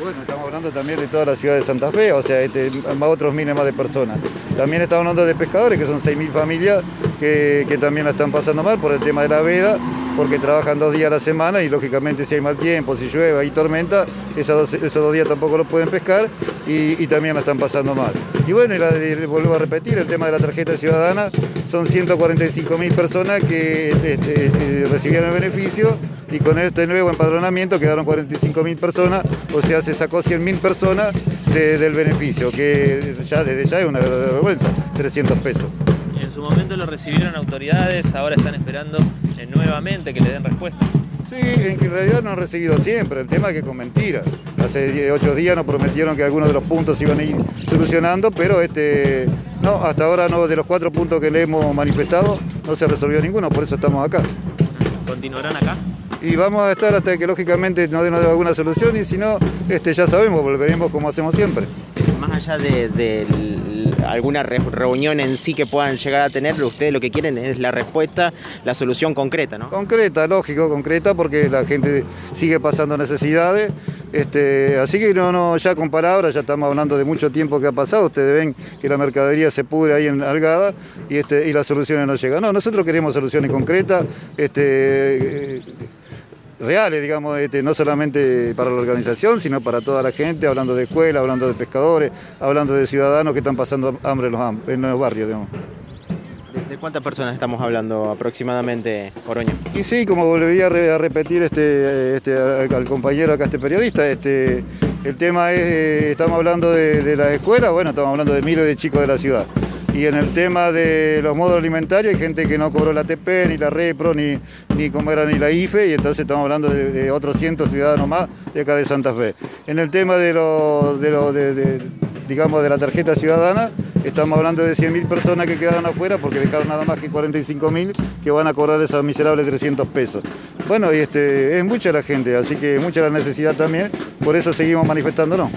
Bueno, estamos hablando también de toda la ciudad de Santa Fe, o sea, este, otros miles más de personas. También estamos hablando de pescadores, que son 6.000 familias que, también la están pasando mal por el tema de la veda, porque trabajan dos días a la semana y lógicamente si hay mal tiempo, si llueve, hay tormenta, esos dos, días tampoco los pueden pescar y, y también la están pasando mal. Y bueno, y la de- vuelvo a repetir, el tema de la tarjeta ciudadana, son 145.000 personas que este, eh, recibieron el beneficio y con este nuevo empadronamiento quedaron 45.000 personas, o sea, se sacó 100.000 personas de- del beneficio, que ya desde ya es una verdadera vergüenza, 300 pesos. En su momento lo recibieron autoridades, ahora están esperando eh, nuevamente que le den respuestas. Sí, en realidad no han recibido siempre, el tema es que con mentiras. Hace 8 días nos prometieron que algunos de los puntos se iban a ir solucionando, pero este, no, hasta ahora no, de los cuatro puntos que le hemos manifestado, no se resolvió ninguno, por eso estamos acá. ¿Continuarán acá? Y vamos a estar hasta que lógicamente nos den alguna solución y si no, este, ya sabemos, volveremos como hacemos siempre. Más allá de, alguna re- reunión en sí que puedan llegar a tener, ustedes lo que quieren es la respuesta, la solución concreta, ¿no? Concreta, lógico, concreta, porque la gente sigue pasando necesidades. Este, así que no, no, ya con palabras, ya estamos hablando de mucho tiempo que ha pasado. Ustedes ven que la mercadería se pudre ahí en Algada y, este, y las soluciones no llegan. No, nosotros queremos soluciones concretas, este, reales, digamos, este, no solamente para la organización, sino para toda la gente, hablando de escuela, hablando de pescadores, hablando de ciudadanos que están pasando hambre en los, am- en los barrios, digamos. ¿De, cuántas personas estamos hablando aproximadamente, Oroño? Y sí, como volvería a, re- a repetir este, este, al, al compañero acá, este periodista, este, el tema es, eh, estamos hablando de, de la escuela, bueno, estamos hablando de miles de chicos de la ciudad. Y en el tema de los modos alimentarios hay gente que no cobró la ATP, ni la Repro, ni, ni como era ni la IFE, y entonces estamos hablando de, otros cientos ciudadanos más de acá de Santa Fe. En el tema de, lo, de, lo- de, digamos, de la tarjeta ciudadana, estamos hablando de 100.000 personas que quedaron afuera porque dejaron nada más que 45.000 que van a cobrar esos miserables 300 pesos. Bueno, y este, es mucha la gente, así que mucha la necesidad también, por eso seguimos manifestándonos.